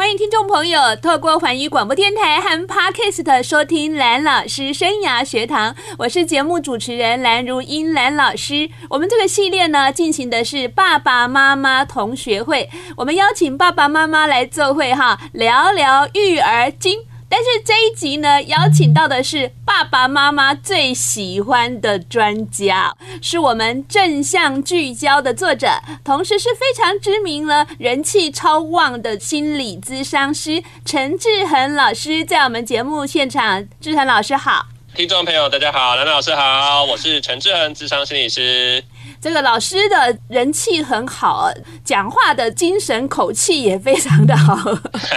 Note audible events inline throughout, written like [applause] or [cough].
欢迎听众朋友透过环宇广播电台和 Podcast 收听蓝老师生涯学堂，我是节目主持人蓝如英蓝老师。我们这个系列呢，进行的是爸爸妈妈同学会，我们邀请爸爸妈妈来做会哈，聊聊育儿经。但是这一集呢，邀请到的是爸爸妈妈最喜欢的专家，是我们正向聚焦的作者，同时是非常知名了、人气超旺的心理咨商师陈志恒老师，在我们节目现场。志恒老师好，听众朋友大家好，兰兰老师好，我是陈志恒咨商心理师。这个老师的人气很好，讲话的精神口气也非常的好。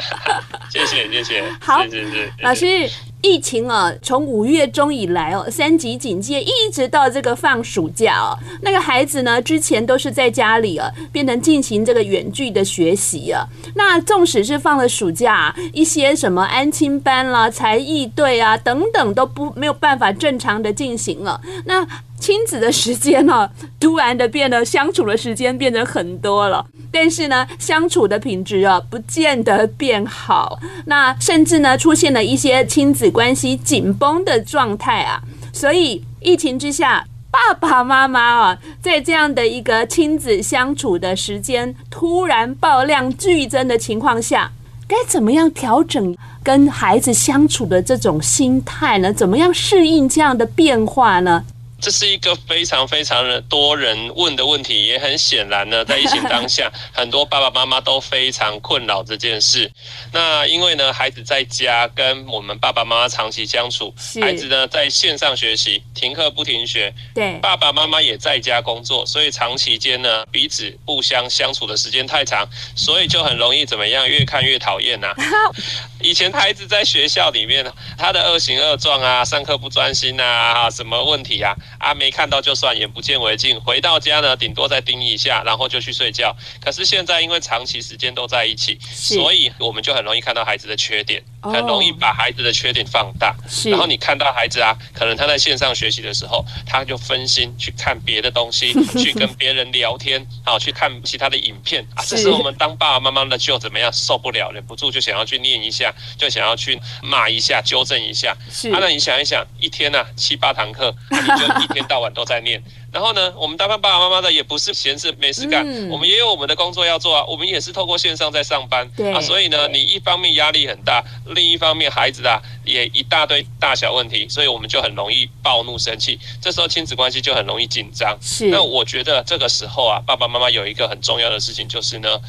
[laughs] 谢谢谢谢，好，谢谢谢谢老师。疫情啊，从五月中以来哦，三级警戒一直到这个放暑假哦，那个孩子呢，之前都是在家里啊，变成进行这个远距的学习啊。那纵使是放了暑假，一些什么安亲班啦、才艺队啊等等，都不没有办法正常的进行了。那亲子的时间呢，[laughs] 突然的变得相处的时间变得很多了，但是呢，相处的品质啊，不见得变好。那甚至呢，出现了一些亲子关系紧绷的状态啊。所以疫情之下，爸爸妈妈啊，在这样的一个亲子相处的时间突然爆量剧增的情况下，该怎么样调整跟孩子相处的这种心态呢？怎么样适应这样的变化呢？这是一个非常非常多人问的问题，也很显然呢，在疫情当下，很多爸爸妈妈都非常困扰这件事。那因为呢，孩子在家跟我们爸爸妈妈长期相处，孩子呢在线上学习，停课不停学，对，爸爸妈妈也在家工作，所以长期间呢，彼此互相相处的时间太长，所以就很容易怎么样，越看越讨厌呐。[laughs] 以前孩子在学校里面，他的恶行恶状啊，上课不专心啊，什么问题啊？啊，没看到就算，眼不见为净。回到家呢，顶多再盯一下，然后就去睡觉。可是现在因为长期时间都在一起，所以我们就很容易看到孩子的缺点，很容易把孩子的缺点放大。然后你看到孩子啊，可能他在线上学习的时候，他就分心去看别的东西，[laughs] 去跟别人聊天，啊，去看其他的影片啊。这是我们当爸爸妈妈的就怎么样受不了，忍不住就想要去念一下，就想要去骂一下，纠正一下。是啊，那你想一想，一天呐、啊、七八堂课，你就。一天到晚都在念，然后呢，我们当爸爸妈妈的也不是闲着没事干，嗯，我们也有我们的工作要做啊，我们也是透过线上在上班，对啊，所以呢，你一方面压力很大，另一方面孩子啊也一大堆大小问题，所以我们就很容易暴怒生气，这时候亲子关系就很容易紧张。是，那我觉得这个时候啊，爸爸妈妈有一个很重要的事情就是呢。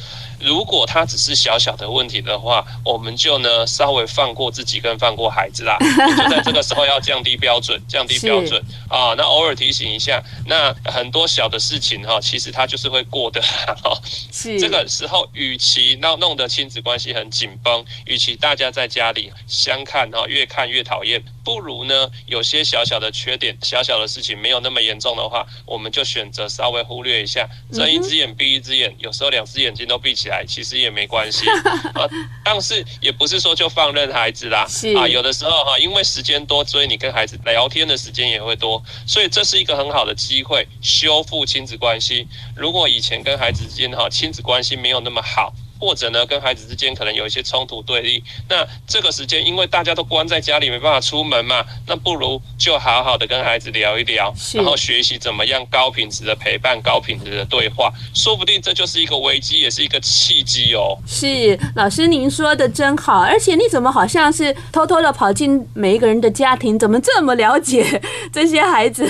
如果他只是小小的问题的话，我们就呢稍微放过自己跟放过孩子啦。[laughs] 就在这个时候要降低标准，降低标准啊。那偶尔提醒一下，那很多小的事情哈，其实他就是会过的。是这个时候，与其闹弄得亲子关系很紧绷，与其大家在家里相看哈，越看越讨厌，不如呢有些小小的缺点、小小的事情没有那么严重的话，我们就选择稍微忽略一下，睁一只眼闭一只眼，有时候两只眼睛都闭起来。其实也没关系啊，[laughs] 但是也不是说就放任孩子啦，啊，有的时候哈，因为时间多，所以你跟孩子聊天的时间也会多，所以这是一个很好的机会修复亲子关系。如果以前跟孩子之间哈亲子关系没有那么好。或者呢，跟孩子之间可能有一些冲突对立，那这个时间因为大家都关在家里，没办法出门嘛，那不如就好好的跟孩子聊一聊，然后学习怎么样高品质的陪伴，高品质的对话，说不定这就是一个危机，也是一个契机哦。是老师您说的真好，而且你怎么好像是偷偷的跑进每一个人的家庭，怎么这么了解 [laughs] 这些孩子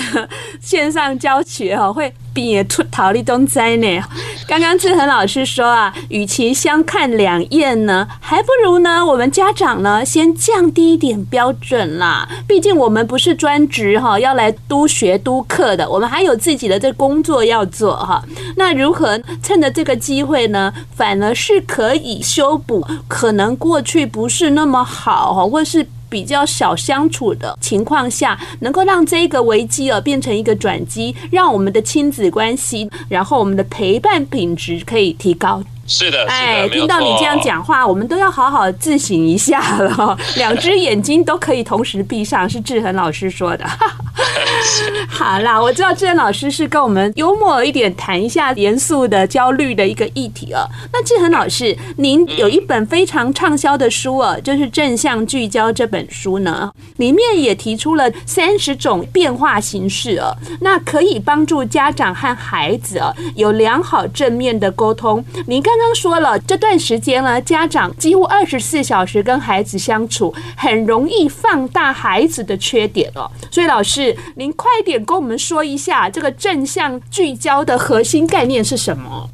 线上教学哈会？别出逃离东灾呢。刚刚志恒老师说啊，与其相看两厌呢，还不如呢，我们家长呢先降低一点标准啦。毕竟我们不是专职哈，要来督学督课的，我们还有自己的这工作要做哈。那如何趁着这个机会呢，反而是可以修补可能过去不是那么好哈，或是。比较少相处的情况下，能够让这个危机啊变成一个转机，让我们的亲子关系，然后我们的陪伴品质可以提高。是的，哎，听到你这样讲话，我们都要好好自省一下了。[laughs] 两只眼睛都可以同时闭上，是志恒老师说的。[laughs] 好啦，我知道志恒老师是跟我们幽默一点谈一下严肃的、焦虑的一个议题哦。那志恒老师，您有一本非常畅销的书哦，就是《正向聚焦》这本书呢，里面也提出了三十种变化形式哦，那可以帮助家长和孩子哦有良好正面的沟通。您刚刚刚说了，这段时间呢，家长几乎二十四小时跟孩子相处，很容易放大孩子的缺点哦。所以老师，您快点跟我们说一下，这个正向聚焦的核心概念是什么？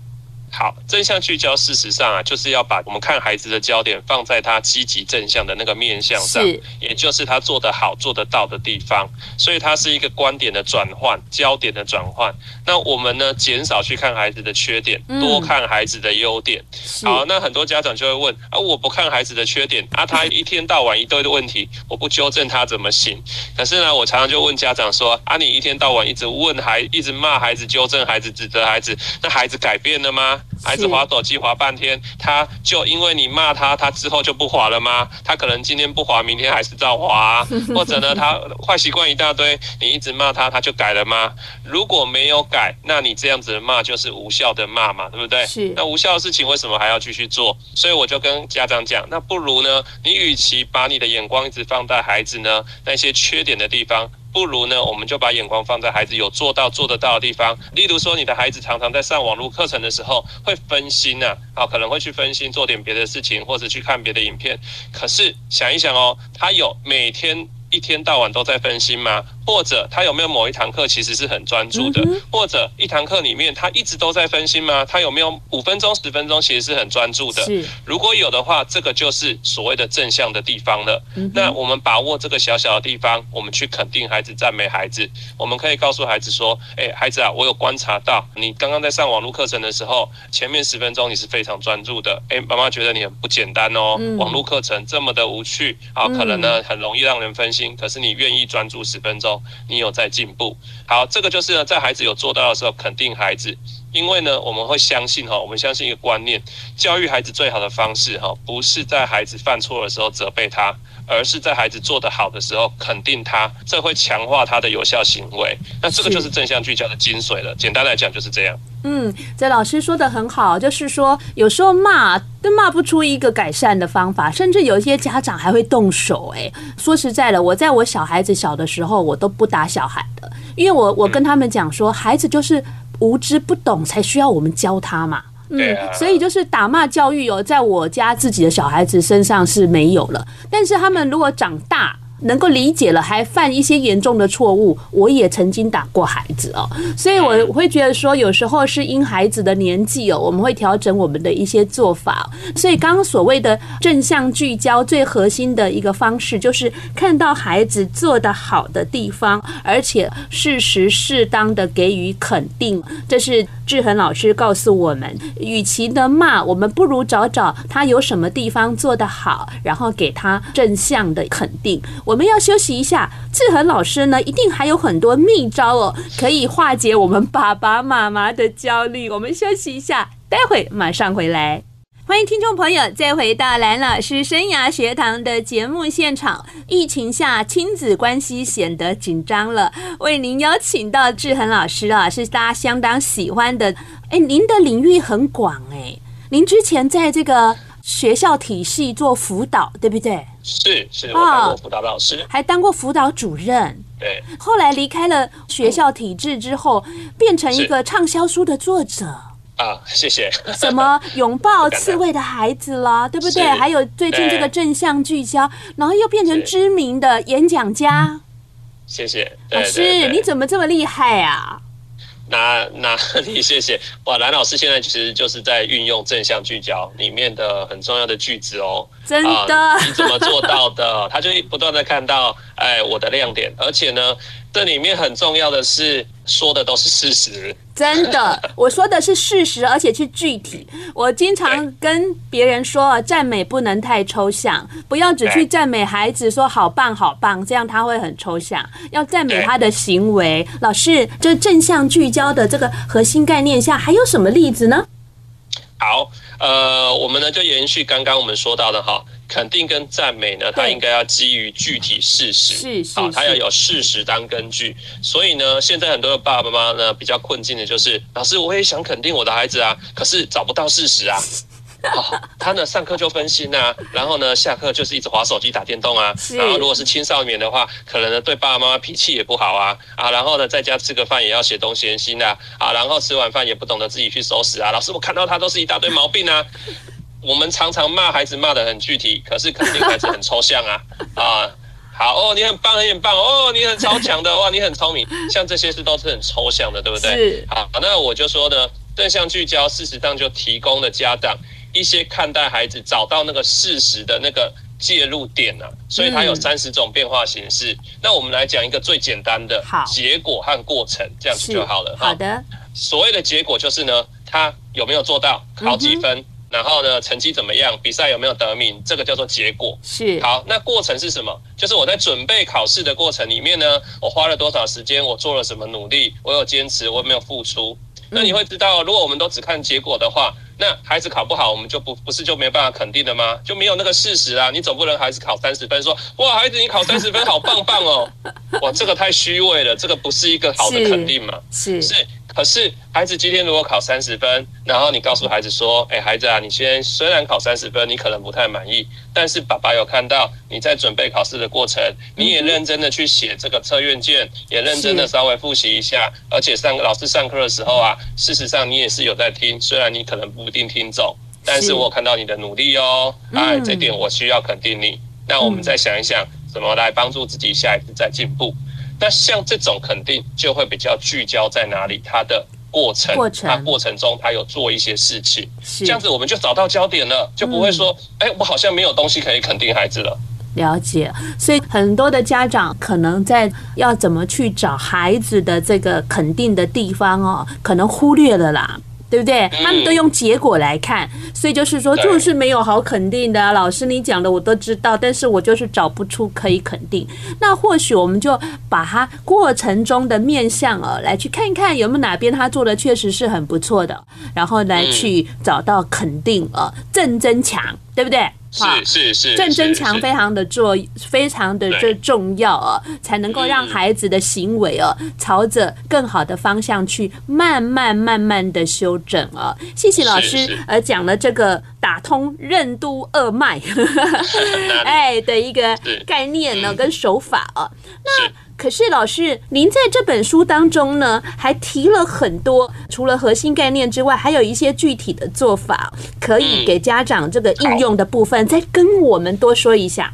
好，正向聚焦，事实上啊，就是要把我们看孩子的焦点放在他积极正向的那个面向上，也就是他做得好、做得到的地方。所以它是一个观点的转换、焦点的转换。那我们呢，减少去看孩子的缺点，多看孩子的优点。好，那很多家长就会问啊，我不看孩子的缺点啊，他一天到晚一堆的问题，我不纠正他怎么行？可是呢，我常常就问家长说啊，你一天到晚一直问孩，一直骂孩子、纠正孩子、指责孩子，那孩子改变了吗？孩子滑手机滑半天，他就因为你骂他，他之后就不滑了吗？他可能今天不滑，明天还是照滑，[laughs] 或者呢，他坏习惯一大堆，你一直骂他，他就改了吗？如果没有改，那你这样子的骂就是无效的骂嘛，对不对？是。那无效的事情为什么还要继续做？所以我就跟家长讲，那不如呢，你与其把你的眼光一直放在孩子呢那些缺点的地方。不如呢，我们就把眼光放在孩子有做到、做得到的地方。例如说，你的孩子常常在上网络课程的时候会分心呐，啊，可能会去分心做点别的事情，或者去看别的影片。可是想一想哦，他有每天一天到晚都在分心吗？或者他有没有某一堂课其实是很专注的？或者一堂课里面他一直都在分心吗？他有没有五分钟、十分钟其实是很专注的？如果有的话，这个就是所谓的正向的地方了。那我们把握这个小小的地方，我们去肯定孩子、赞美孩子。我们可以告诉孩子说：“哎，孩子啊，我有观察到你刚刚在上网络课程的时候，前面十分钟你是非常专注的。哎，妈妈觉得你很不简单哦。网络课程这么的无趣啊，可能呢很容易让人分心。可是你愿意专注十分钟。”你有在进步，好，这个就是呢，在孩子有做到的时候，肯定孩子，因为呢，我们会相信哈，我们相信一个观念，教育孩子最好的方式哈，不是在孩子犯错的时候责备他。而是在孩子做得好的时候肯定他，这会强化他的有效行为。那这个就是正向聚焦的精髓了。简单来讲就是这样。嗯，这老师说的很好，就是说有时候骂都骂不出一个改善的方法，甚至有一些家长还会动手。哎，说实在的，我在我小孩子小的时候，我都不打小孩的，因为我我跟他们讲说，孩子就是无知不懂，才需要我们教他嘛。嗯，所以就是打骂教育哦，在我家自己的小孩子身上是没有了，但是他们如果长大。能够理解了，还犯一些严重的错误。我也曾经打过孩子哦，所以我会觉得说，有时候是因孩子的年纪哦，我们会调整我们的一些做法。所以刚刚所谓的正向聚焦，最核心的一个方式，就是看到孩子做得好的地方，而且适时适当的给予肯定。这是志恒老师告诉我们，与其呢骂，我们不如找找他有什么地方做得好，然后给他正向的肯定。我我们要休息一下，志恒老师呢，一定还有很多秘招哦，可以化解我们爸爸妈妈的焦虑。我们休息一下，待会马上回来。欢迎听众朋友再回到蓝老师生涯学堂的节目现场。疫情下，亲子关系显得紧张了，为您邀请到志恒老师啊，是大家相当喜欢的。哎，您的领域很广哎，您之前在这个。学校体系做辅导，对不对？是是，我当过辅导老师，还当过辅导主任。对，后来离开了学校体制之后，变成一个畅销书的作者。啊，谢谢。什么 [laughs] 拥抱刺猬的孩子啦，对不对？还有最近这个正向聚焦，然后又变成知名的演讲家。谢谢，老师，你怎么这么厉害啊？那那 [laughs] 你谢谢哇，蓝老师现在其实就是在运用正向聚焦里面的很重要的句子哦，真的？啊，你怎么做到的？他就不断的看到哎我的亮点，而且呢，这里面很重要的是说的都是事实。真的，[laughs] 我说的是事实，而且是具体。我经常跟别人说，赞美不能太抽象，不要只去赞美孩子说好棒好棒，这样他会很抽象。要赞美他的行为。老师，这正向聚焦的这个核心概念下，还有什么例子呢？好，呃，我们呢就延续刚刚我们说到的哈，肯定跟赞美呢，它应该要基于具体事实，是是，好，它要有事实当根据。所以呢，现在很多的爸爸妈妈呢比较困境的就是，老师，我也想肯定我的孩子啊，可是找不到事实啊。好，[laughs] 他呢上课就分心啊，然后呢下课就是一直划手机打电动啊，然后如果是青少年的话，可能呢对爸爸妈妈脾气也不好啊。啊，然后呢在家吃个饭也要写东写西啊。啊，然后吃完饭也不懂得自己去收拾啊，老师我看到他都是一大堆毛病啊。我们常常骂孩子骂得很具体，可是肯定孩子很抽象啊 [laughs] 啊，好哦，你很棒，很棒哦，你很超强的哇，你很聪明，[laughs] 像这些事都是很抽象的，对不对？是。好，那我就说呢，正向聚焦，事实上就提供了家长。一些看待孩子找到那个事实的那个介入点啊，所以它有三十种变化形式。嗯、那我们来讲一个最简单的结果和过程，这样子就好了。好的。所谓的结果就是呢，他有没有做到，考几分，嗯、然后呢，成绩怎么样，比赛有没有得名，这个叫做结果。是。好，那过程是什么？就是我在准备考试的过程里面呢，我花了多少时间，我做了什么努力，我有坚持，我有没有付出。那你会知道，如果我们都只看结果的话，那孩子考不好，我们就不不是就没有办法肯定的吗？就没有那个事实啊！你总不能孩子考三十分说，说哇，孩子你考三十分，好棒棒哦！[laughs] 哇，这个太虚伪了，这个不是一个好的肯定嘛？是是。是可是孩子今天如果考三十分，然后你告诉孩子说：“哎，孩子啊，你先虽然考三十分，你可能不太满意，但是爸爸有看到你在准备考试的过程，你也认真的去写这个测验卷，也认真的稍微复习一下，而且上老师上课的时候啊，事实上你也是有在听，虽然你可能不一定听懂，但是我看到你的努力哦，哎，这点我需要肯定你。那我们再想一想，怎么来帮助自己下一次再进步。”那像这种肯定就会比较聚焦在哪里？它的过程，过程，它过程中他有做一些事情，是这样子我们就找到焦点了，就不会说，哎、嗯，我好像没有东西可以肯定孩子了。了解，所以很多的家长可能在要怎么去找孩子的这个肯定的地方哦，可能忽略了啦。对不对？他们都用结果来看，所以就是说，就是没有好肯定的啊。老师，你讲的我都知道，但是我就是找不出可以肯定。那或许我们就把它过程中的面向啊，来去看一看有没有哪边他做的确实是很不错的，然后来去找到肯定呃，正增强，对不对？是是是，正增强非常的做，非常的这重要啊，才能够让孩子的行为啊，朝着更好的方向去慢慢慢慢的修正啊。谢谢老师，呃，讲了这个打通任督二脉，[laughs] 哎的一个概念呢，跟手法啊，那。可是老师，您在这本书当中呢，还提了很多，除了核心概念之外，还有一些具体的做法，可以给家长这个应用的部分，再跟我们多说一下。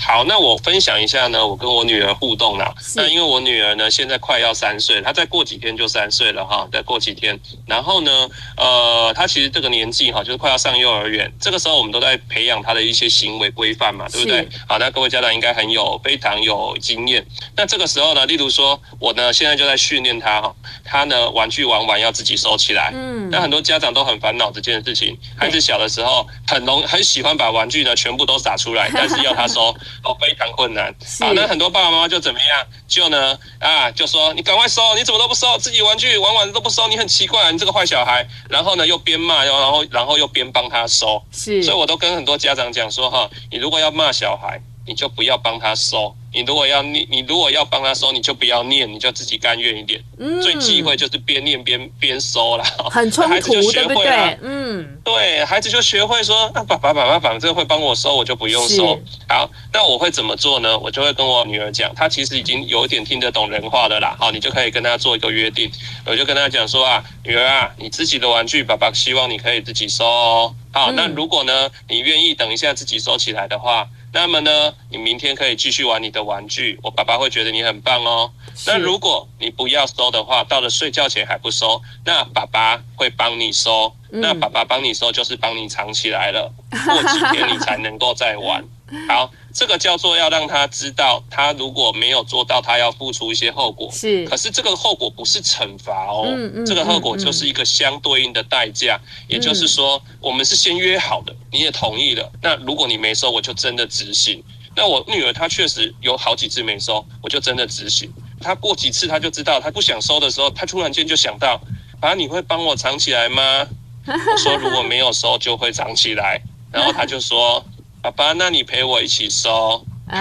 好，那我分享一下呢，我跟我女儿互动啦。那因为我女儿呢，现在快要三岁，她再过几天就三岁了哈，再过几天。然后呢，呃，她其实这个年纪哈，就是快要上幼儿园，这个时候我们都在培养她的一些行为规范嘛，对不对？好，那各位家长应该很有非常有经验。那这个时候呢，例如说我呢，现在就在训练她哈，她呢玩具玩完要自己收起来。嗯。那很多家长都很烦恼这件事情，孩子小的时候很容很喜欢把玩具呢全部都撒出来，但是要他收。哦，非常困难。好，那很多爸爸妈妈就怎么样？就呢啊，就说你赶快收，你怎么都不收？自己玩具玩完都不收，你很奇怪，你这个坏小孩。然后呢，又边骂，又然后然后又边帮他收。是，所以我都跟很多家长讲说哈，你如果要骂小孩，你就不要帮他收。你如果要念，你如果要帮他收，你就不要念，你就自己甘愿一点。嗯，最忌讳就是边念边边收了，[laughs] 很冲突，[laughs] 孩子就学会了，对不对？嗯，对，孩子就学会说，啊，爸爸爸爸反正会帮我收，我就不用收。好，那我会怎么做呢？我就会跟我女儿讲，她其实已经有一点听得懂人话的啦。好，你就可以跟她做一个约定，我就跟她讲说啊，女儿啊，你自己的玩具，爸爸希望你可以自己收哦。好，那如果呢，你愿意等一下自己收起来的话。那么呢，你明天可以继续玩你的玩具，我爸爸会觉得你很棒哦。那如果你不要收的话，到了睡觉前还不收，那爸爸会帮你收。那爸爸帮你收就是帮你藏起来了，[laughs] 过几天你才能够再玩。好，这个叫做要让他知道，他如果没有做到，他要付出一些后果。是，可是这个后果不是惩罚哦，嗯嗯、这个后果就是一个相对应的代价。嗯、也就是说，我们是先约好的，你也同意了。那如果你没收，我就真的执行。那我女儿她确实有好几次没收，我就真的执行。她过几次她就知道，她不想收的时候，她突然间就想到，啊，你会帮我藏起来吗？我说如果没有收就会藏起来，然后她就说：“爸爸，那你陪我一起收。”好。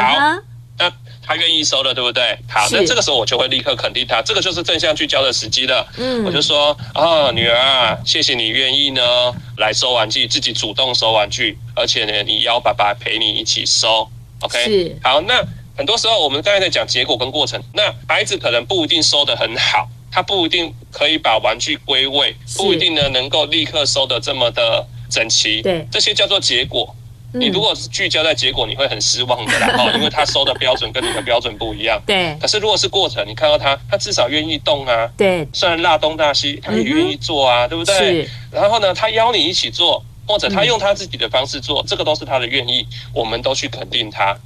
那他愿意收了，对不对？好，那这个时候我就会立刻肯定他，这个就是正向聚焦的时机了。嗯，我就说啊、哦，女儿啊，谢谢你愿意呢来收玩具，自己主动收玩具，而且呢，你邀爸爸陪你一起收。OK，是。好，那很多时候我们刚才在讲结果跟过程，那孩子可能不一定收得很好，他不一定可以把玩具归位，不一定呢能够立刻收得这么的整齐。对，这些叫做结果。你如果是聚焦在结果，你会很失望的啦，[laughs] 哈，因为他收的标准跟你的标准不一样。对。可是如果是过程，你看到他，他至少愿意动啊。对。虽然大东大西，他也愿意做啊，对不对？是。然后呢，他邀你一起做，或者他用他自己的方式做，这个都是他的愿意，我们都去肯定他。啊。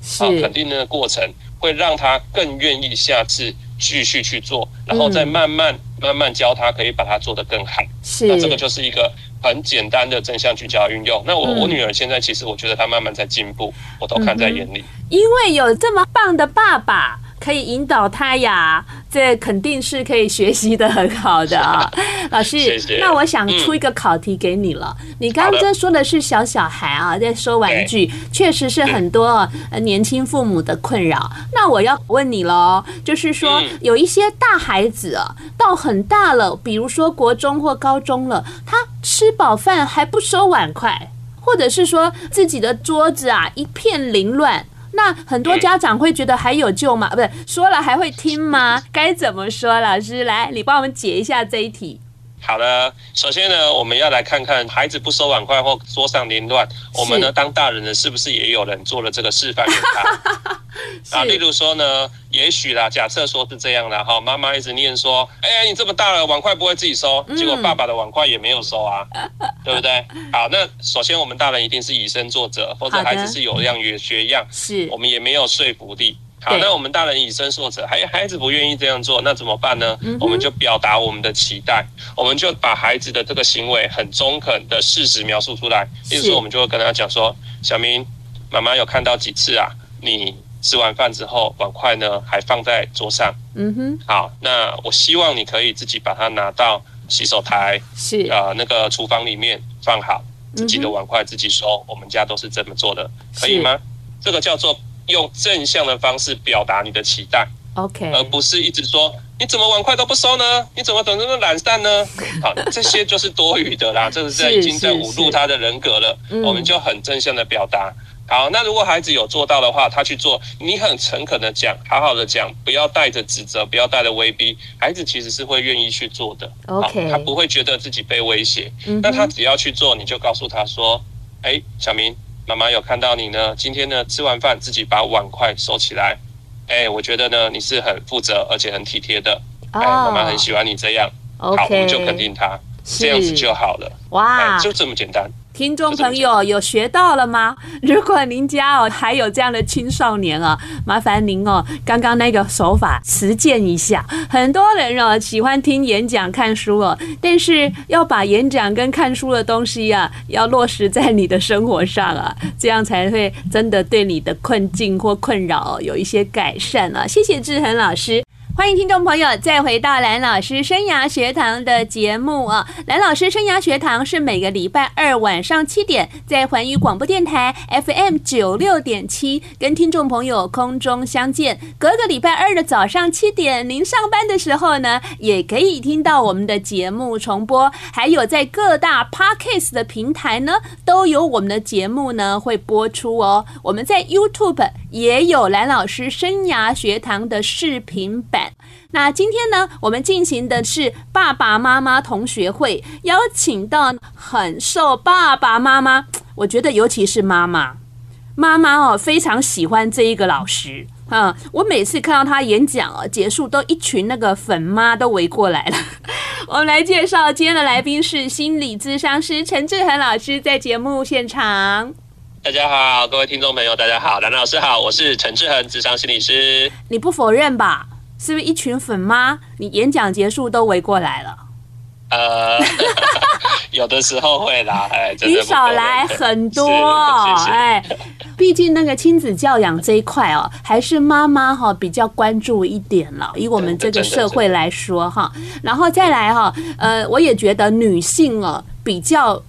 肯定那个过程，会让他更愿意下次继续去做，然后再慢慢慢慢教他，可以把它做得更好。是。那这个就是一个。很简单的正向聚焦运用，那我我女儿现在其实我觉得她慢慢在进步，我都看在眼里。因为有这么棒的爸爸。可以引导她呀，这肯定是可以学习的很好的啊，老师。谢谢。那我想出一个考题给你了。嗯、你刚刚说的是小小孩啊，在收玩具，确实是很多年轻父母的困扰。那我要问你喽，就是说有一些大孩子啊，到很大了，比如说国中或高中了，他吃饱饭还不收碗筷，或者是说自己的桌子啊一片凌乱。那很多家长会觉得还有救吗？不是说了还会听吗？该怎么说？老师来，你帮我们解一下这一题。好的，首先呢，我们要来看看孩子不收碗筷或桌上凌乱，我们呢当大人的是不是也有人做了这个示范给他？[laughs] 啊，例如说呢，也许啦，假设说是这样的哈，妈妈一直念说，哎呀，你这么大了，碗筷不会自己收，结果爸爸的碗筷也没有收啊，[laughs] 对不对？好，那首先我们大人一定是以身作则，或者孩子是有样学学样，是我们也没有说服力。好，那我们大人以身作则，还孩子不愿意这样做，那怎么办呢？我们就表达我们的期待，我们就把孩子的这个行为很中肯的事实描述出来。例如说，我们就会跟他讲说，小明，妈妈有看到几次啊，你。吃完饭之后，碗筷呢还放在桌上。嗯哼，好，那我希望你可以自己把它拿到洗手台，是啊、呃，那个厨房里面放好，自己的碗筷自己收。嗯、我们家都是这么做的，可以吗？这个叫做用正向的方式表达你的期待，OK，而不是一直说你怎么碗筷都不收呢？你怎么怎么那么懒散呢？好，这些就是多余的啦，这是在已经在侮辱他的人格了。我们就很正向的表达。好，那如果孩子有做到的话，他去做，你很诚恳的讲，好好的讲，不要带着指责，不要带着威逼，孩子其实是会愿意去做的。OK，他不会觉得自己被威胁。嗯，那他只要去做，你就告诉他说：“哎，小明，妈妈有看到你呢，今天呢吃完饭自己把碗筷收起来。哎，我觉得呢你是很负责而且很体贴的。哎，妈妈很喜欢你这样。好，我们就肯定他，这样子就好了。哇，就这么简单。”听众朋友有学到了吗？[laughs] 如果您家哦还有这样的青少年啊，麻烦您哦刚刚那个手法实践一下。很多人哦喜欢听演讲、看书哦，但是要把演讲跟看书的东西啊，要落实在你的生活上啊，这样才会真的对你的困境或困扰有一些改善啊。谢谢志恒老师。欢迎听众朋友再回到蓝老师生涯学堂的节目啊！蓝老师生涯学堂是每个礼拜二晚上七点在环宇广播电台 FM 九六点七跟听众朋友空中相见。隔个礼拜二的早上七点，您上班的时候呢，也可以听到我们的节目重播。还有在各大 Podcast 的平台呢，都有我们的节目呢会播出哦。我们在 YouTube 也有蓝老师生涯学堂的视频版。那今天呢，我们进行的是爸爸妈妈同学会，邀请到很受爸爸妈妈，我觉得尤其是妈妈，妈妈哦非常喜欢这一个老师啊。我每次看到他演讲哦，结束都一群那个粉妈都围过来了。[laughs] 我们来介绍今天的来宾是心理咨商师陈志恒老师，在节目现场。大家好，各位听众朋友，大家好，蓝老师好，我是陈志恒，咨商心理师。你不否认吧？是不是一群粉妈？你演讲结束都围过来了？呃，[laughs] 有的时候会啦，哎，你少来很多，哎，毕竟那个亲子教养这一块哦，还是妈妈哈比较关注一点了。以我们这个社会来说哈，然后再来哈，呃，我也觉得女性哦。比较。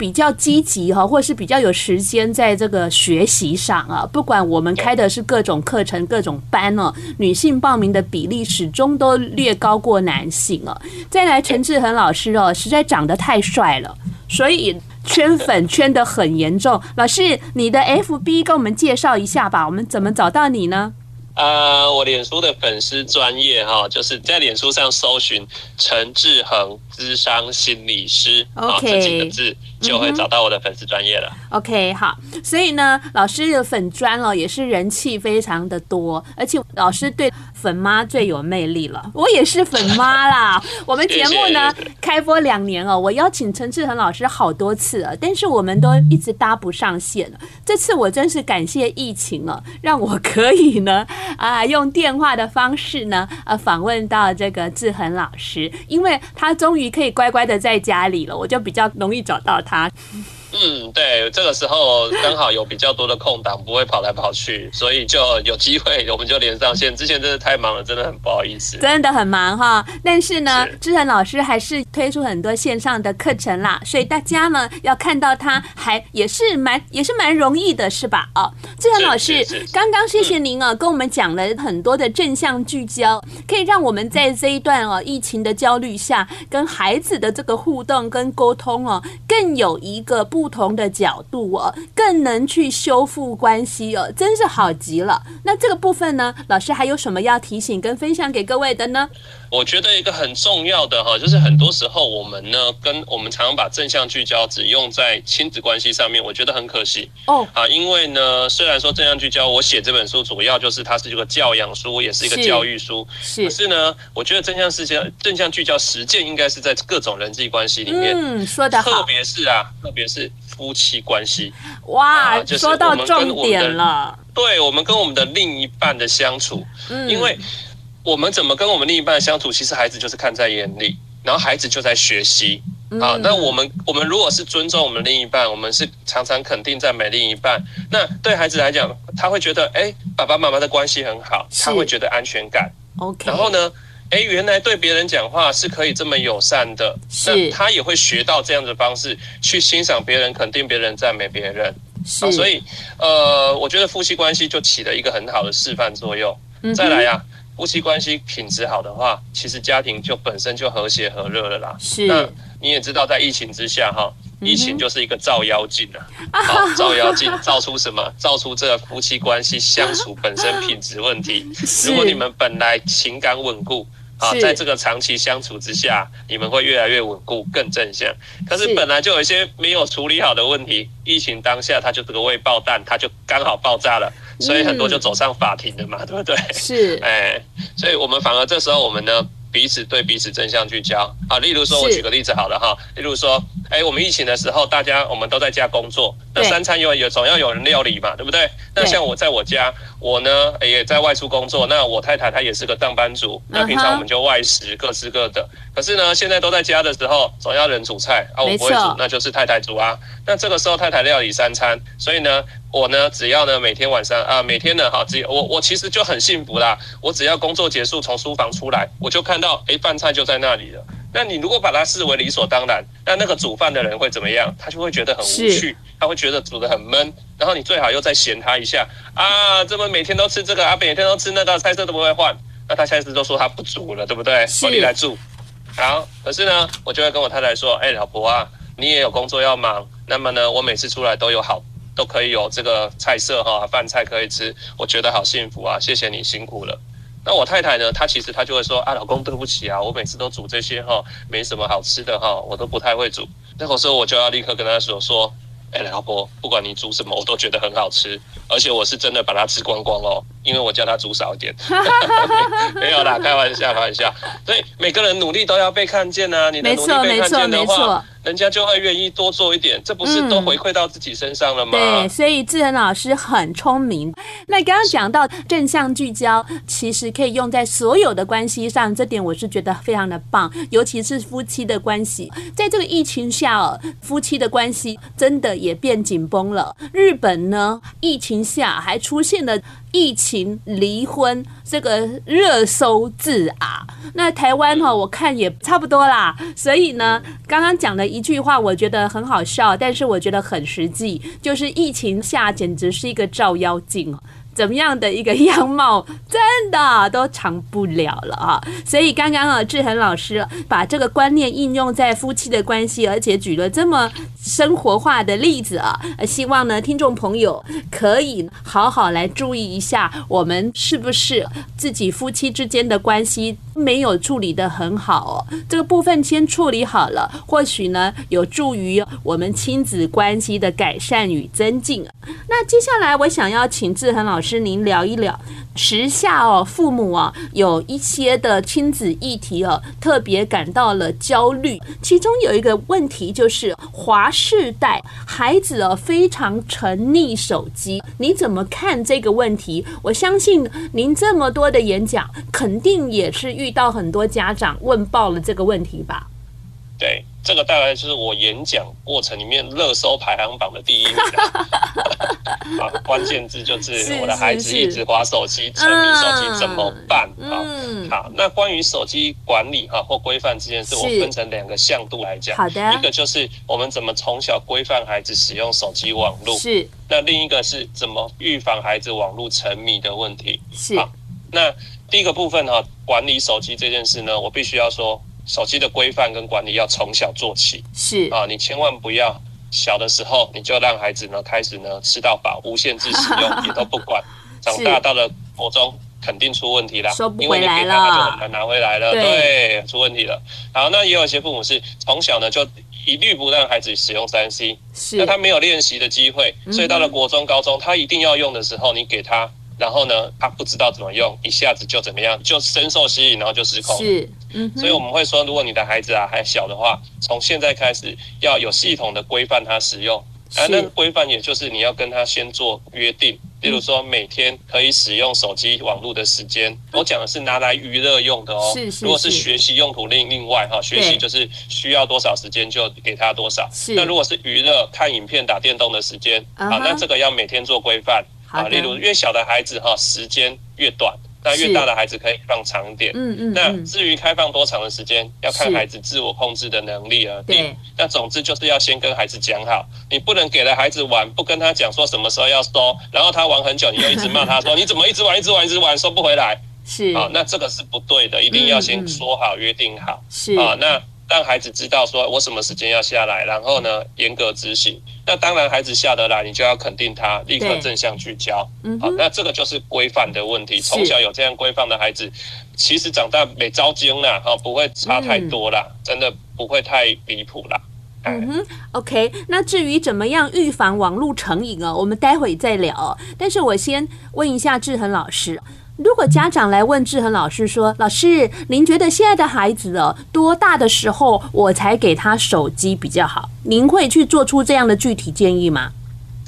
比较积极哈，或是比较有时间在这个学习上啊。不管我们开的是各种课程、各种班哦，女性报名的比例始终都略高过男性哦。再来，陈志恒老师哦，实在长得太帅了，所以圈粉圈的很严重。老师，你的 FB 跟我们介绍一下吧，我们怎么找到你呢？呃，我脸书的粉丝专业哈，就是在脸书上搜寻陈志恒智商心理师，OK，这几个字。就会找到我的粉丝专业了。OK，好，所以呢，老师的粉专哦也是人气非常的多，而且老师对粉妈最有魅力了。我也是粉妈啦。我们节目呢开播两年哦，我邀请陈志恒老师好多次了，但是我们都一直搭不上线了。这次我真是感谢疫情了，让我可以呢啊用电话的方式呢呃访问到这个志恒老师，因为他终于可以乖乖的在家里了，我就比较容易找到他。他。嗯，对，这个时候刚好有比较多的空档，[laughs] 不会跑来跑去，所以就有机会，[laughs] 我们就连上线。之前真的太忙了，真的很不好意思，真的很忙哈。但是呢，志恒老师还是推出很多线上的课程啦，所以大家呢要看到他还也是蛮也是蛮容易的，是吧？哦，志恒老师，刚刚谢谢您啊，跟我们讲了很多的正向聚焦，可以让我们在这一段哦疫情的焦虑下，跟孩子的这个互动跟沟通哦，更有一个不。不同的角度哦，更能去修复关系哦，真是好极了。那这个部分呢，老师还有什么要提醒跟分享给各位的呢？我觉得一个很重要的哈，就是很多时候我们呢，跟我们常常把正向聚焦只用在亲子关系上面，我觉得很可惜哦。啊，因为呢，虽然说正向聚焦，我写这本书主要就是它是一个教养书，也是一个教育书，是。可是呢，我觉得正向聚焦，正向聚焦实践应该是在各种人际关系里面，嗯，说得好，特别是啊，特别是。夫妻关系，[laughs] 哇，说到重点了。对，我们跟我们的另一半的相处，嗯，因为我们怎么跟我们另一半相处，其实孩子就是看在眼里，然后孩子就在学习啊。那我们我们如果是尊重我们另一半，我们是常常肯定赞美另一半，那对孩子来讲，他会觉得，哎，爸爸妈妈的关系很好，他会觉得安全感。OK，然后呢？哎，原来对别人讲话是可以这么友善的，是他也会学到这样的方式去欣赏别人、肯定别人、赞美别人。是、啊，所以呃，我觉得夫妻关系就起了一个很好的示范作用。嗯、再来呀、啊，夫妻关系品质好的话，其实家庭就本身就和谐和乐了啦。是，那你也知道，在疫情之下哈，疫情就是一个照妖镜啊，[laughs] 好，照妖镜照出什么？照出这个夫妻关系相处本身品质问题。[laughs] 如果你们本来情感稳固。啊，在这个长期相处之下，你们会越来越稳固，更正向。可是本来就有一些没有处理好的问题，疫情当下它就这个未爆弹，它就刚好爆炸了，所以很多就走上法庭了嘛，对不对？是，[laughs] 哎，所以我们反而这时候我们呢，彼此对彼此正向聚焦。啊，例如说，我举个例子好了哈，例如说。哎，我们疫情的时候，大家我们都在家工作，那三餐有有总要有人料理嘛，对不对？那像我在我家，我呢也在外出工作，那我太太她也是个上班族，那平常我们就外食，各吃各的。可是呢，现在都在家的时候，总要人煮菜啊，我不会煮，那就是太太煮啊。那这个时候太太料理三餐，所以呢，我呢只要呢每天晚上啊，每天呢哈，只我我其实就很幸福啦。我只要工作结束从书房出来，我就看到哎饭菜就在那里了。那你如果把它视为理所当然，那那个煮饭的人会怎么样？他就会觉得很无趣，他会觉得煮的很闷。然后你最好又再嫌他一下啊，怎么每天都吃这个啊，每天都吃那个，菜色都不会换。那他下次都说他不煮了，对不对？我你来煮。好，可是呢，我就会跟我太太说，哎，老婆啊，你也有工作要忙。那么呢，我每次出来都有好，都可以有这个菜色哈，饭菜可以吃，我觉得好幸福啊，谢谢你辛苦了。那我太太呢？她其实她就会说啊，老公对不起啊，我每次都煮这些哈，没什么好吃的哈，我都不太会煮。那个时候我就要立刻跟她说说，哎，老婆，不管你煮什么，我都觉得很好吃，而且我是真的把它吃光光哦，因为我叫她煮少一点。[laughs] [laughs] 没有啦，开玩笑，开玩笑。所以每个人努力都要被看见啊，你的努力被看见的话。人家就会愿意多做一点，这不是都回馈到自己身上了吗？嗯、对，所以志恒老师很聪明。那刚刚讲到正向聚焦，其实可以用在所有的关系上，这点我是觉得非常的棒，尤其是夫妻的关系。在这个疫情下哦，夫妻的关系真的也变紧绷了。日本呢，疫情下还出现了疫情离婚。这个热搜字啊。那台湾哈，我看也差不多啦。所以呢，刚刚讲的一句话，我觉得很好笑，但是我觉得很实际，就是疫情下简直是一个照妖镜。怎么样的一个样貌，真的都藏不了了啊！所以刚刚啊，志恒老师把这个观念应用在夫妻的关系，而且举了这么生活化的例子啊，希望呢，听众朋友可以好好来注意一下，我们是不是自己夫妻之间的关系没有处理得很好哦？这个部分先处理好了，或许呢，有助于我们亲子关系的改善与增进。那接下来，我想要请志恒老师。是您聊一聊时下哦，父母啊有一些的亲子议题哦，特别感到了焦虑。其中有一个问题就是华世代孩子哦非常沉溺手机，你怎么看这个问题？我相信您这么多的演讲，肯定也是遇到很多家长问爆了这个问题吧？对。这个大概就是我演讲过程里面热搜排行榜的第一名啊！[laughs] 关键字就是我的孩子一直划手机，沉迷手机怎么办？啊，好，那关于手机管理哈或规范这件事，我分成两个向度来讲。好的，一个就是我们怎么从小规范孩子使用手机网络，是。那另一个是怎么预防孩子网络沉迷的问题，是。好，那第一个部分哈，管理手机这件事呢，我必须要说。手机的规范跟管理要从小做起，是。啊，你千万不要小的时候你就让孩子呢开始呢吃到饱，无限制使用 [laughs] 也都不管，长大到了国中肯定出问题啦，因为你给他他就很难拿回来了，对，出问题了。好，那也有一些父母是从小呢就一律不让孩子使用三 C，是，那他没有练习的机会，所以到了国中、高中他一定要用的时候，你给他。然后呢，他不知道怎么用，一下子就怎么样，就深受吸引，然后就失控。是，嗯，所以我们会说，如果你的孩子啊还小的话，从现在开始要有系统的规范他使用。啊，那规范也就是你要跟他先做约定，例如说每天可以使用手机网络的时间。我讲的是拿来娱乐用的哦。是是。如果是学习用途另另外哈，学习就是需要多少时间就给他多少。是。那如果是娱乐看影片打电动的时间，好，那这个要每天做规范。啊，例如越小的孩子哈，时间越短；那越大的孩子可以放长一点。嗯嗯。那至于开放多长的时间，要看孩子自我控制的能力而定。那总之就是要先跟孩子讲好，你不能给了孩子玩，不跟他讲说什么时候要收，然后他玩很久，你又一直骂他说 [laughs] 你怎么一直玩一直玩一直玩收不回来。是。啊，那这个是不对的，一定要先说好约定好。是。啊，那。让孩子知道说，我什么时间要下来，然后呢，严格执行。那当然，孩子下得来，你就要肯定他，立刻正向聚焦。嗯，好，那这个就是规范的问题。从小有这样规范的孩子，其实长大没招精啦，哈，不会差太多啦，真的不会太离谱啦。嗯哼，OK。那至于怎么样预防网络成瘾啊，我们待会再聊。但是我先问一下志恒老师。如果家长来问志恒老师说：“老师，您觉得现在的孩子哦，多大的时候我才给他手机比较好？您会去做出这样的具体建议吗？”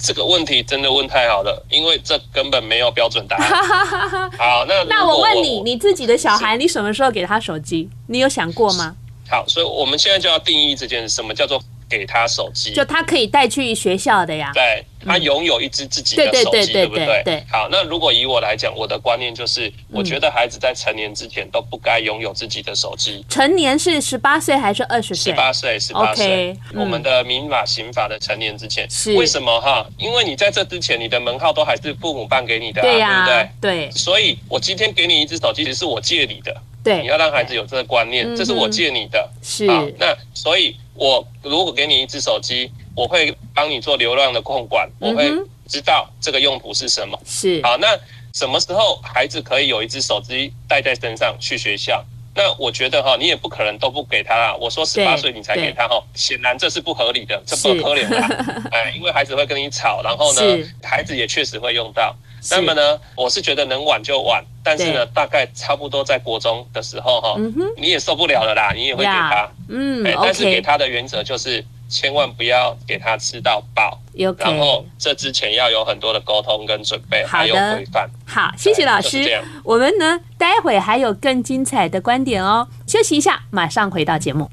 这个问题真的问太好了，因为这根本没有标准答案。[laughs] 好，那那我问你，你自己的小孩，你什么时候给他手机？你有想过吗？好，所以我们现在就要定义这件事，什么叫做？给他手机，就他可以带去学校的呀。对，他拥有一只自己的手机，对不对？对。好，那如果以我来讲，我的观念就是，我觉得孩子在成年之前都不该拥有自己的手机。成年是十八岁还是二十岁？十八岁，十八岁。我们的民法、刑法的成年之前是为什么哈？因为你在这之前，你的门号都还是父母办给你的，对不对？对。所以我今天给你一只手机，其实是我借你的。对，你要让孩子有这个观念，这是我借你的。是。那所以。我如果给你一只手机，我会帮你做流量的控管，我会知道这个用途是什么。是好，那什么时候孩子可以有一只手机带在身上去学校？那我觉得哈，你也不可能都不给他啦。我说十八岁你才给他哈，显然这是不合理的，这不可怜的。[laughs] 哎，因为孩子会跟你吵，然后呢，孩子也确实会用到。那么呢，我是觉得能晚就晚，但是呢，大概差不多在国中的时候哈，你也受不了了啦，你也会给他，嗯，但是给他的原则就是千万不要给他吃到饱，然后这之前要有很多的沟通跟准备，还有规范。好，谢谢老师。我们呢，待会还有更精彩的观点哦。休息一下，马上回到节目。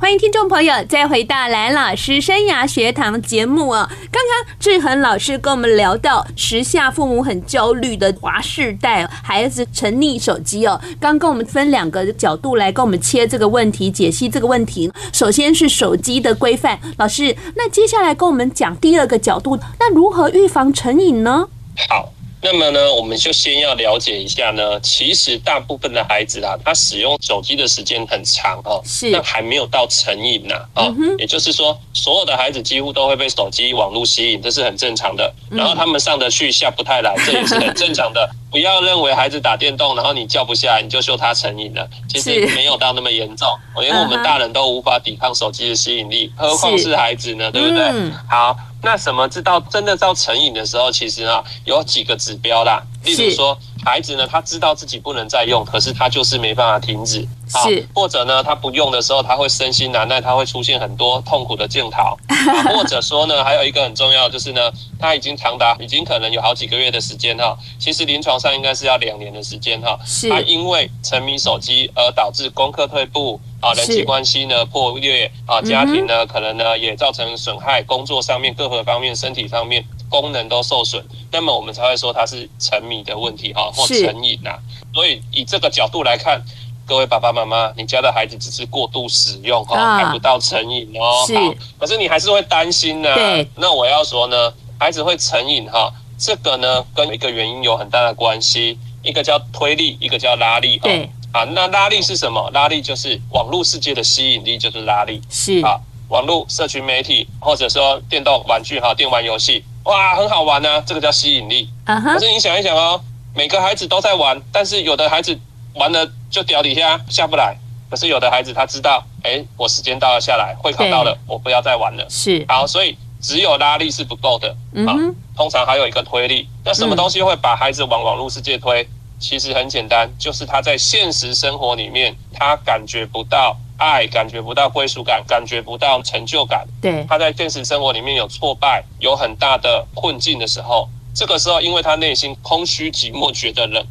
欢迎听众朋友再回到蓝老师生涯学堂节目哦。刚刚志恒老师跟我们聊到时下父母很焦虑的华世代，孩子沉溺手机哦。刚跟我们分两个角度来跟我们切这个问题，解析这个问题。首先是手机的规范，老师，那接下来跟我们讲第二个角度，那如何预防成瘾呢？好。那么呢，我们就先要了解一下呢。其实大部分的孩子啊，他使用手机的时间很长哦，是，但还没有到成瘾呐。哦，也就是说，所有的孩子几乎都会被手机网络吸引，这是很正常的。然后他们上得去下不太来，这也是很正常的。[laughs] 不要认为孩子打电动，然后你叫不下来，你就说他成瘾了。其实没有到那么严重，连我们大人都无法抵抗手机的吸引力，何况是孩子呢？对不对？好。那什么知道真的到成瘾的时候，其实啊有几个指标啦。例如说，孩子呢他知道自己不能再用，可是他就是没办法停止。是。或者呢他不用的时候，他会身心难耐，他会出现很多痛苦的症状。[laughs] 或者说呢，还有一个很重要就是呢，他已经长达已经可能有好几个月的时间哈，其实临床上应该是要两年的时间哈。是。他因为沉迷手机而导致功课退步。啊，人际关系呢破裂啊，家庭呢可能呢也造成损害，工作上面各个方面、身体方面功能都受损，那么我们才会说它是沉迷的问题哈，或成瘾呐。所以以这个角度来看，各位爸爸妈妈，你家的孩子只是过度使用哈，还不到成瘾哦。是，可是你还是会担心呢。对，那我要说呢，孩子会成瘾哈，这个呢跟一个原因有很大的关系，一个叫推力，一个叫拉力哈。对。啊，那拉力是什么？拉力就是网络世界的吸引力，就是拉力。是啊，网络社群媒体或者说电动玩具哈，电玩游戏，哇，很好玩啊，这个叫吸引力。Uh huh. 可是你想一想哦，每个孩子都在玩，但是有的孩子玩了就掉底下下不来，可是有的孩子他知道，哎，我时间到了下来，会考到了，我不要再玩了。是好，所以只有拉力是不够的。嗯哼，通常还有一个推力。那什么东西会把孩子往网络世界推？其实很简单，就是他在现实生活里面，他感觉不到爱，感觉不到归属感，感觉不到成就感。对，他在现实生活里面有挫败，有很大的困境的时候，这个时候，因为他内心空虚、寂寞、觉得冷，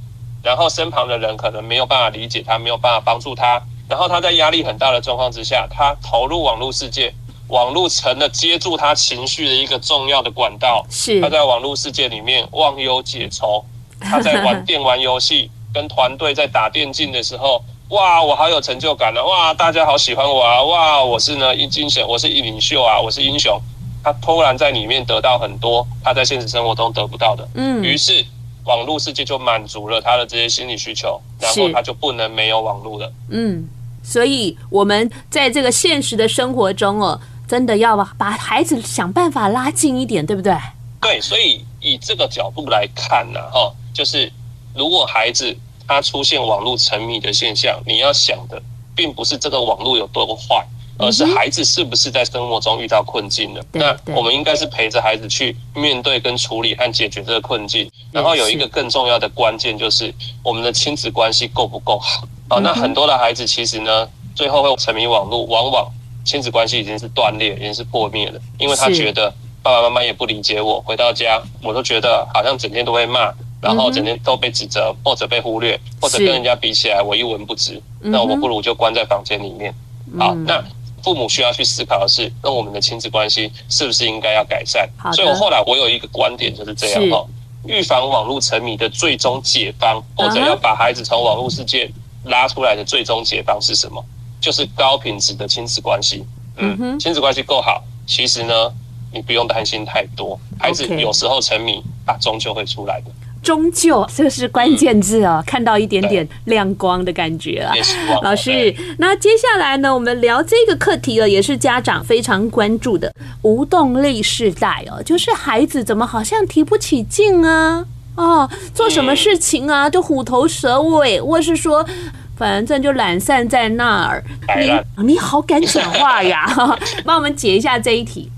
然后身旁的人可能没有办法理解他，没有办法帮助他，然后他在压力很大的状况之下，他投入网络世界，网络成了接住他情绪的一个重要的管道。是，他在网络世界里面忘忧解愁。他在玩电玩游戏，跟团队在打电竞的时候，哇，我好有成就感啊！哇，大家好喜欢我啊！哇，我是呢一精神，我是一领袖啊，我是英雄。他突然在里面得到很多他在现实生活中得不到的，嗯，于是网络世界就满足了他的这些心理需求，然后他就不能没有网络了。嗯，所以我们在这个现实的生活中哦，真的要把孩子想办法拉近一点，对不对？对，所以以这个角度来看呢，哈。就是，如果孩子他出现网络沉迷的现象，你要想的并不是这个网络有多坏，而是孩子是不是在生活中遇到困境了。那我们应该是陪着孩子去面对跟处理和解决这个困境。然后有一个更重要的关键就是我们的亲子关系够不够好啊？那很多的孩子其实呢，最后会沉迷网络，往往亲子关系已经是断裂，已经是破灭了，因为他觉得爸爸妈妈也不理解我，回到家我都觉得好像整天都会骂。然后整天都被指责，或者被忽略，或者跟人家比起来，我一文不值。那我不如就关在房间里面。好，那父母需要去思考的是，那我们的亲子关系是不是应该要改善？所以我后来我有一个观点就是这样哈，预防网络沉迷的最终解方，或者要把孩子从网络世界拉出来的最终解方是什么？就是高品质的亲子关系。嗯，亲子关系够好，其实呢，你不用担心太多。孩子有时候沉迷，他，终究会出来的。终究，这是关键字哦，看到一点点亮光的感觉啊。老师，那接下来呢，我们聊这个课题了，也是家长非常关注的无动力世代哦，就是孩子怎么好像提不起劲啊？哦，做什么事情啊，就虎头蛇尾，或是说反正就懒散在那儿。你你好敢讲话呀？[laughs] [laughs] 帮我们解一下这一题。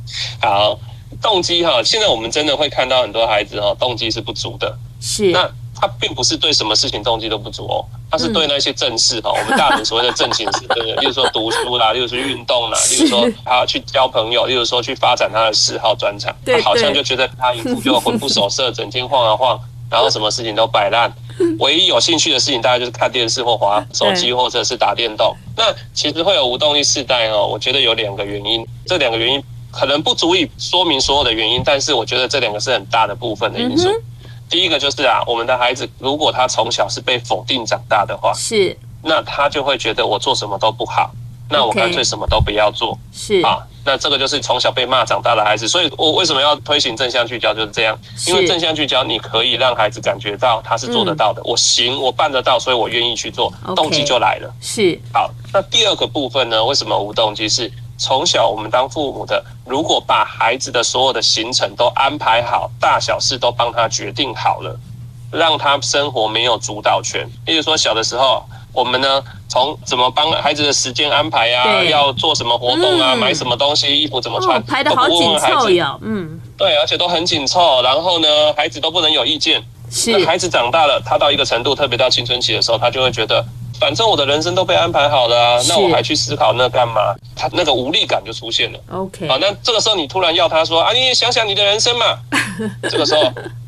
好，动机哈，现在我们真的会看到很多孩子哈，动机是不足的。是，那他并不是对什么事情动机都不足哦，他是对那些正事哈，我们大人所谓的正经事，对 [laughs] 不对？例如说读书啦，例如说运动啦，例如说他去交朋友，例如说去发展他的嗜好专长，他好像就觉得他一副就魂不守舍，整天晃啊晃，[laughs] 然后什么事情都摆烂，[laughs] 唯一有兴趣的事情大概就是看电视或滑手机，或者是打电动。那其实会有无动力世代哦，我觉得有两个原因，这两个原因可能不足以说明所有的原因，但是我觉得这两个是很大的部分的因素。第一个就是啊，我们的孩子如果他从小是被否定长大的话，是，那他就会觉得我做什么都不好。那我干脆什么都不要做，是啊，那这个就是从小被骂长大的孩子，所以我为什么要推行正向聚焦就是这样，因为正向聚焦你可以让孩子感觉到他是做得到的，我行，我办得到，所以我愿意去做，动机就来了。是好，那第二个部分呢？为什么无动机？是从小我们当父母的，如果把孩子的所有的行程都安排好，大小事都帮他决定好了，让他生活没有主导权。例如说小的时候。我们呢，从怎么帮孩子的时间安排啊，要做什么活动啊，嗯、买什么东西，衣服怎么穿，哦、排得好紧凑哟。嗯，对，而且都很紧凑。然后呢，孩子都不能有意见。是。那孩子长大了，他到一个程度，特别到青春期的时候，他就会觉得，反正我的人生都被安排好了啊，那我还去思考那干嘛？他那个无力感就出现了。OK。好，那这个时候你突然要他说啊，你也想想你的人生嘛。[laughs] 这个时候。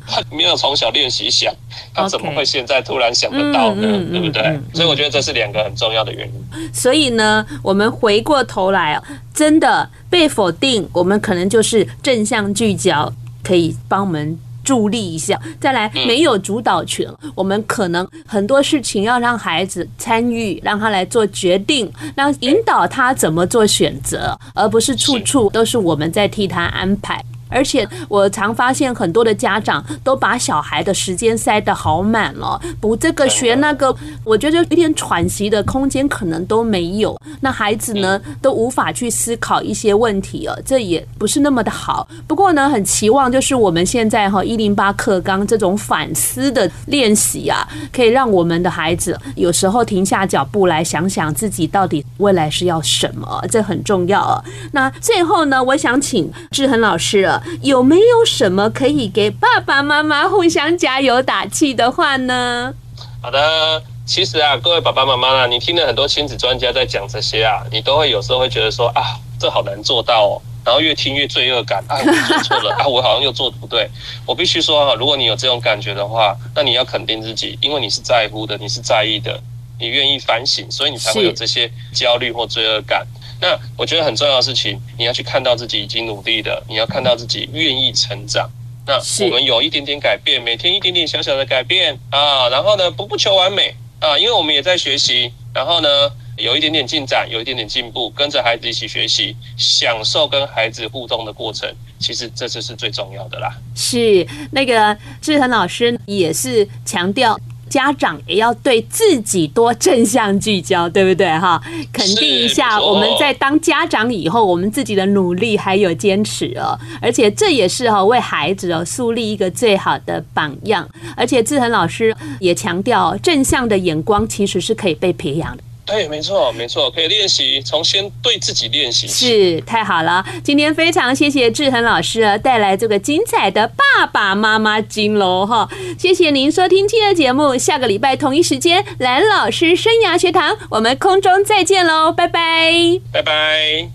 他没有从小练习想，他怎么会现在突然想得到呢对不对？嗯嗯嗯、所以我觉得这是两个很重要的原因。所以呢，我们回过头来，真的被否定，我们可能就是正向聚焦，可以帮我们助力一下。再来，没有主导权，嗯、我们可能很多事情要让孩子参与，让他来做决定，让引导他怎么做选择，而不是处处都是我们在替他安排。而且我常发现很多的家长都把小孩的时间塞得好满了，补这个学那个，我觉得一点喘息的空间可能都没有。那孩子呢都无法去思考一些问题了，这也不是那么的好。不过呢，很期望就是我们现在哈一零八课纲这种反思的练习啊，可以让我们的孩子有时候停下脚步来想想自己到底未来是要什么，这很重要啊。那最后呢，我想请志恒老师啊。有没有什么可以给爸爸妈妈互相加油打气的话呢？好的，其实啊，各位爸爸妈妈啊，你听了很多亲子专家在讲这些啊，你都会有时候会觉得说啊，这好难做到哦，然后越听越罪恶感啊，[laughs] 我做错了啊，我好像又做的不对。我必须说哈，如果你有这种感觉的话，那你要肯定自己，因为你是在乎的，你是在意的，你愿意反省，所以你才会有这些焦虑或罪恶感。那我觉得很重要的事情，你要去看到自己已经努力的，你要看到自己愿意成长。那我们有一点点改变，每天一点点小小的改变啊，然后呢，不不求完美啊，因为我们也在学习，然后呢，有一点点进展，有一点点进步，跟着孩子一起学习，享受跟孩子互动的过程，其实这就是最重要的啦。是那个志恒老师也是强调。家长也要对自己多正向聚焦，对不对哈？肯定一下我们在当家长以后，我们自己的努力还有坚持哦。而且这也是哈为孩子哦树立一个最好的榜样。而且志恒老师也强调，正向的眼光其实是可以被培养的。对，没错，没错，可以练习，从先对自己练习。是，太好了。今天非常谢谢志恒老师带来这个精彩的爸爸妈妈经喽哈。谢谢您收听今天的节目，下个礼拜同一时间，蓝老师生涯学堂，我们空中再见喽，拜拜，拜拜。